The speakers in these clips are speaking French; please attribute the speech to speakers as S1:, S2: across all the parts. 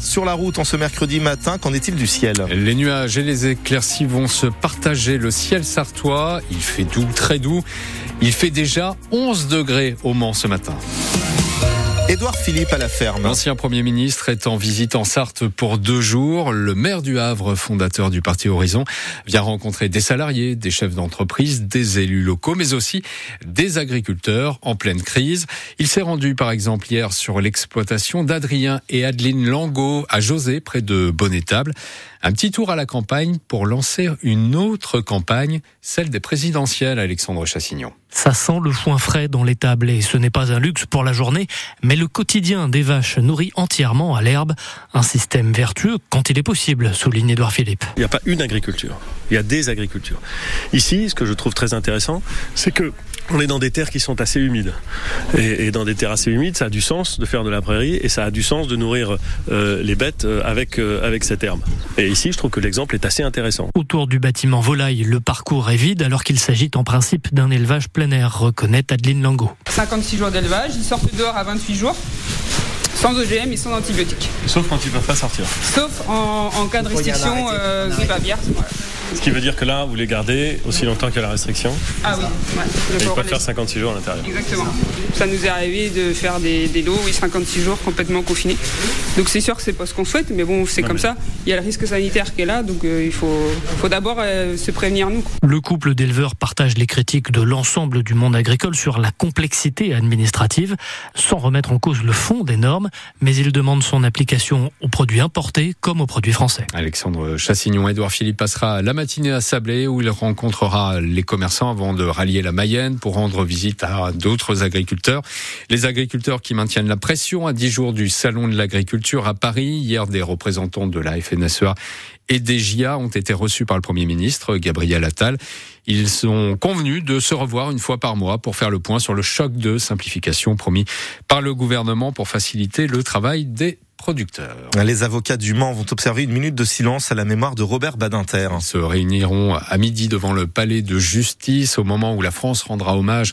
S1: sur la route en ce mercredi matin. Qu'en est-il du ciel
S2: Les nuages et les éclaircies vont se partager le ciel sartois. Il fait doux, très doux. Il fait déjà 11 degrés au Mans ce matin.
S1: Édouard Philippe à la ferme.
S2: L'ancien Premier ministre est en visite en Sarthe pour deux jours. Le maire du Havre, fondateur du parti Horizon, vient rencontrer des salariés, des chefs d'entreprise, des élus locaux, mais aussi des agriculteurs en pleine crise. Il s'est rendu par exemple hier sur l'exploitation d'Adrien et Adeline Langot à José, près de Bonnetable. Un petit tour à la campagne pour lancer une autre campagne, celle des présidentielles, Alexandre Chassignon.
S3: Ça sent le foin frais dans l'étable et ce n'est pas un luxe pour la journée, mais le quotidien des vaches nourries entièrement à l'herbe. Un système vertueux quand il est possible, souligne Edouard Philippe.
S4: Il n'y a pas une agriculture, il y a des agricultures. Ici, ce que je trouve très intéressant, c'est que on est dans des terres qui sont assez humides. Et, dans des terres assez humides, ça a du sens de faire de la prairie et ça a du sens de nourrir euh, les bêtes euh, avec, euh, avec cette herbe. Et ici, je trouve que l'exemple est assez intéressant.
S3: Autour du bâtiment volaille, le parcours est vide alors qu'il s'agit en principe d'un élevage plein air, reconnaît Adeline Lango.
S5: 56 jours d'élevage, ils sortent dehors à 28 jours sans OGM et sans antibiotiques.
S4: Sauf quand ils ne peuvent pas sortir.
S5: Sauf en, cas de restriction euh, grippe aviaire.
S4: Ce qui veut dire que là, vous les gardez aussi longtemps qu'il y a la restriction.
S5: Ah oui.
S4: Ouais. ils peuvent faire 56 jours à l'intérieur.
S5: Exactement. Ça nous est arrivé de faire des, lots, oui, 56 jours complètement confinés. Donc c'est sûr que c'est pas ce qu'on souhaite, mais bon, c'est comme ça. Il y a le risque sanitaire qui est là, donc euh, il faut, faut d'abord euh, se prévenir nous.
S3: Le couple d'éleveurs partage les critiques de l'ensemble du monde agricole sur la complexité administrative, sans remettre en cause le fond des normes, mais il demande son application aux produits importés comme aux produits français.
S2: Alexandre Chassignon, Edouard Philippe passera la matinée à Sablé où il rencontrera les commerçants avant de rallier la Mayenne pour rendre visite à d'autres agriculteurs. Les agriculteurs qui maintiennent la pression à 10 jours du Salon de l'agriculture à Paris. Hier, des représentants de la FNSEA et des GIA ont été reçus par le Premier ministre, Gabriel Attal. Ils sont convenus de se revoir une fois par mois pour faire le point sur le choc de simplification promis par le gouvernement pour faciliter le travail des producteurs.
S1: Les avocats du Mans vont observer une minute de silence à la mémoire de Robert Badinter.
S2: Ils se réuniront à midi devant le palais de justice au moment où la France rendra hommage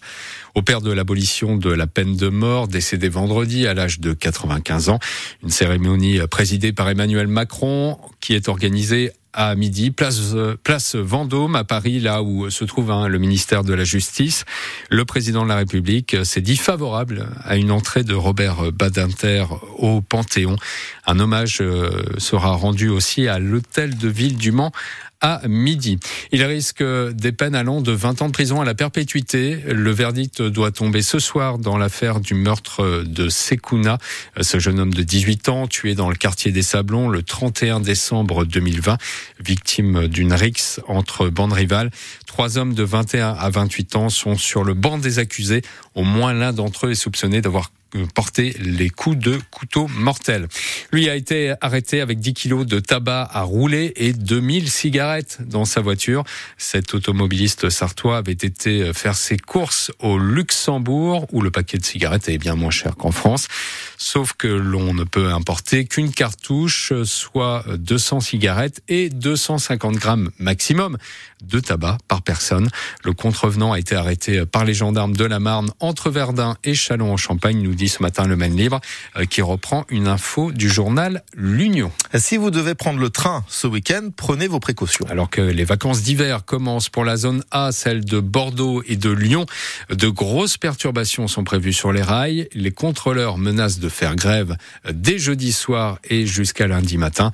S2: au père de l'abolition de la peine de mort décédé vendredi à l'âge de 95 ans. Une cérémonie présidée par Emmanuel Macron qui est organisée à midi, place, place Vendôme à Paris, là où se trouve hein, le ministère de la Justice. Le président de la République s'est dit favorable à une entrée de Robert Badinter au Panthéon. Un hommage euh, sera rendu aussi à l'hôtel de ville du Mans à midi. Il risque des peines allant de 20 ans de prison à la perpétuité. Le verdict doit tomber ce soir dans l'affaire du meurtre de Sekuna, ce jeune homme de 18 ans tué dans le quartier des Sablons le 31 décembre 2020, victime d'une rixe entre bandes rivales. Trois hommes de 21 à 28 ans sont sur le banc des accusés. Au moins l'un d'entre eux est soupçonné d'avoir porter les coups de couteau mortels. Lui a été arrêté avec 10 kilos de tabac à rouler et 2000 cigarettes dans sa voiture. Cet automobiliste sartois avait été faire ses courses au Luxembourg où le paquet de cigarettes est bien moins cher qu'en France. Sauf que l'on ne peut importer qu'une cartouche, soit 200 cigarettes et 250 grammes maximum de tabac par personne. Le contrevenant a été arrêté par les gendarmes de la Marne entre Verdun et Châlons-en-Champagne, nous dit ce matin le Maine Libre, euh, qui reprend une info du journal L'Union.
S1: Si vous devez prendre le train ce week-end, prenez vos précautions.
S2: Alors que les vacances d'hiver commencent pour la zone A, celle de Bordeaux et de Lyon, de grosses perturbations sont prévues sur les rails. Les contrôleurs menacent de faire grève dès jeudi soir et jusqu'à lundi matin.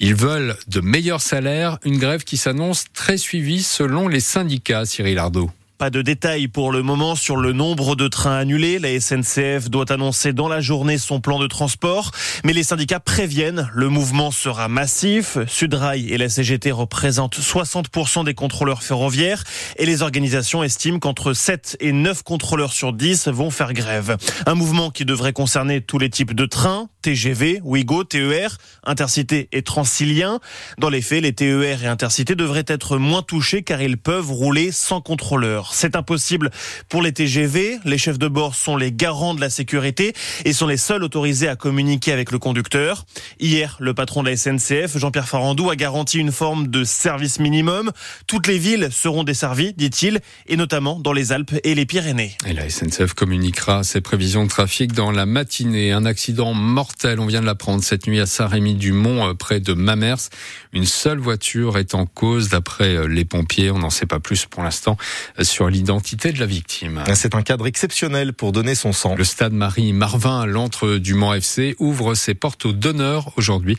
S2: Ils veulent de meilleurs salaires, une grève qui s'annonce très suivie selon les syndicats, Cyril Ardo.
S6: Pas de détails pour le moment sur le nombre de trains annulés. La SNCF doit annoncer dans la journée son plan de transport. Mais les syndicats préviennent, le mouvement sera massif. Sudrail et la CGT représentent 60% des contrôleurs ferroviaires. Et les organisations estiment qu'entre 7 et 9 contrôleurs sur 10 vont faire grève. Un mouvement qui devrait concerner tous les types de trains, TGV, Ouigo, TER, Intercité et Transilien. Dans les faits, les TER et Intercité devraient être moins touchés car ils peuvent rouler sans contrôleur. C'est impossible pour les TGV. Les chefs de bord sont les garants de la sécurité et sont les seuls autorisés à communiquer avec le conducteur. Hier, le patron de la SNCF, Jean-Pierre Farandou, a garanti une forme de service minimum. Toutes les villes seront desservies, dit-il, et notamment dans les Alpes et les Pyrénées.
S2: Et la SNCF communiquera ses prévisions de trafic dans la matinée. Un accident mortel, on vient de l'apprendre cette nuit à Saint-Rémy-du-Mont, euh, près de Mamers. Une seule voiture est en cause d'après euh, les pompiers. On n'en sait pas plus pour l'instant euh, sur l'identité de la victime.
S1: C'est un cadre exceptionnel pour donner son sang.
S2: Le stade Marie-Marvin, l'antre du Mans FC, ouvre ses portes aux donneurs aujourd'hui.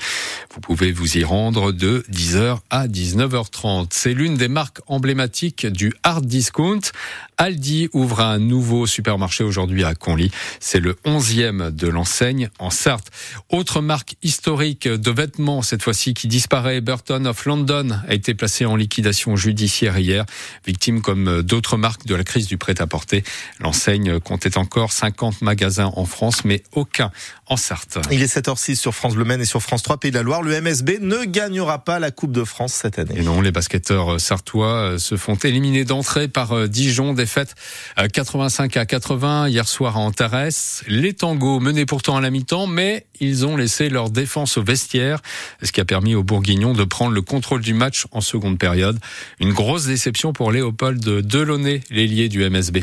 S2: Vous pouvez vous y rendre de 10h à 19h30. C'est l'une des marques emblématiques du hard discount. Aldi ouvre un nouveau supermarché aujourd'hui à Conly. C'est le 11e de l'enseigne en Sarthe. Autre marque historique de vêtements, cette fois-ci qui disparaît, Burton of London a été placé en liquidation judiciaire hier, victime comme d'autres marques de la crise du prêt-à-porter. L'enseigne comptait encore 50 magasins en France, mais aucun en Sarthe.
S1: Il est 7h06 sur France Bleu Maine et sur France 3 Pays de la Loire. Le MSB ne gagnera pas la Coupe de France cette année.
S2: Et non, les basketteurs sartois se font éliminer d'entrée par Dijon, défaite 85 à 80 hier soir à Antares. Les tangos menaient pourtant à la mi-temps, mais ils ont laissé leur défense au vestiaire, ce qui a permis aux Bourguignons de prendre le contrôle du match en seconde période. Une grosse déception pour Léopold Delaunay, l'ailier du MSB.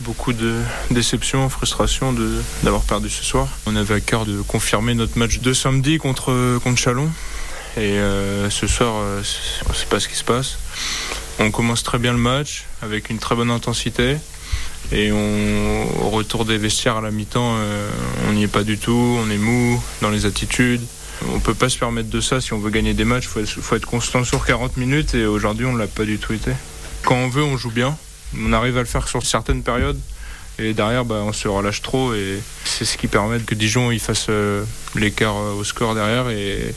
S7: Beaucoup de déception, frustration d'avoir perdu ce soir. On avait à cœur de confirmer notre match de samedi contre, contre Chalon. Et euh, ce soir, euh, on ne sait pas ce qui se passe. On commence très bien le match avec une très bonne intensité. Et au retour des vestiaires à la mi-temps, euh, on n'y est pas du tout. On est mou dans les attitudes. On peut pas se permettre de ça si on veut gagner des matchs. Il faut, être constant sur 40 minutes et aujourd'hui on l'a pas du tout été. Quand on veut, on joue bien. On arrive à le faire sur certaines périodes. Et derrière, bah, on se relâche trop et c'est ce qui permet que Dijon il fasse euh, l'écart au score derrière. Et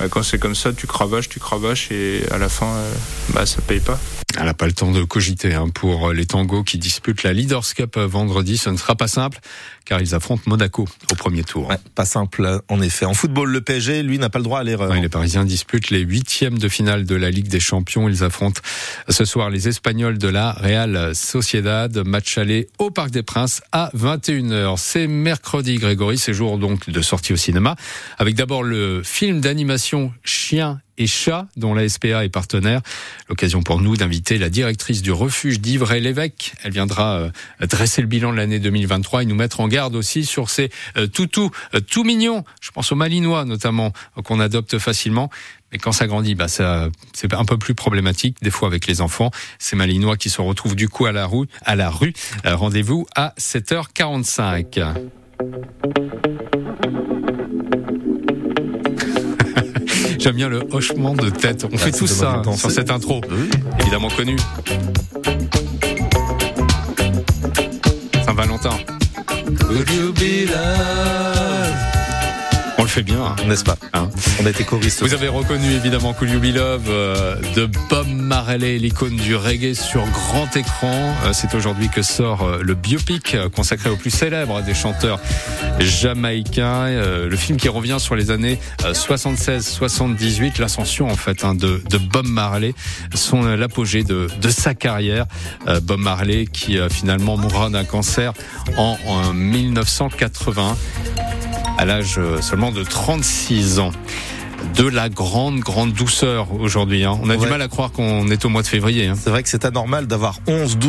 S7: bah, quand c'est comme ça, tu cravaches, tu cravaches et à la fin, euh, bah, ça paye pas.
S2: Elle n'a pas le temps de cogiter hein, pour les tangos qui disputent la Leaders Cup vendredi. Ce ne sera pas simple car ils affrontent Monaco au premier tour.
S1: Ouais, pas simple en effet. En football, le PSG, lui, n'a pas le droit à l'erreur.
S2: Ouais, les Parisiens disputent les huitièmes de finale de la Ligue des Champions. Ils affrontent ce soir les Espagnols de la Real Sociedad. Match aller au Parc des Princes à 21h. C'est mercredi, Grégory. C'est jour donc de sortie au cinéma. Avec d'abord le film d'animation Chien et Chat, dont la SPA est partenaire. L'occasion pour nous d'inviter la directrice du refuge d'Ivray-l'Évêque. Elle viendra dresser le bilan de l'année 2023 et nous mettre en garde aussi sur ces toutous tout mignons. Je pense aux Malinois notamment, qu'on adopte facilement. Mais quand ça grandit, bah ça, c'est un peu plus problématique, des fois avec les enfants. Ces Malinois qui se retrouvent du coup à la rue. À la rue. Rendez-vous à 7h45. J'aime bien le hochement de tête. On ah, fait tout ça sur cette intro, évidemment connue. Could you be on le fait bien, hein,
S1: n'est-ce pas hein On a été choristes.
S2: Vous avez reconnu évidemment Cool You Be Love euh, de Bob Marley, l'icône du reggae sur grand écran. Euh, c'est aujourd'hui que sort euh, le biopic consacré au plus célèbre des chanteurs jamaïcains. le film qui revient sur les années 76-78, l'ascension en fait hein, de, de, Bob Marley, son l'apogée de, de, sa carrière. Bob Marley qui finalement mourra d'un cancer en, en 1980 à l'âge seulement de 36 ans de la grande, grande douceur aujourd'hui. Hein. On a ouais. du mal à croire qu'on est au mois de février. Hein.
S1: C'est vrai que c'est anormal d'avoir 11, 12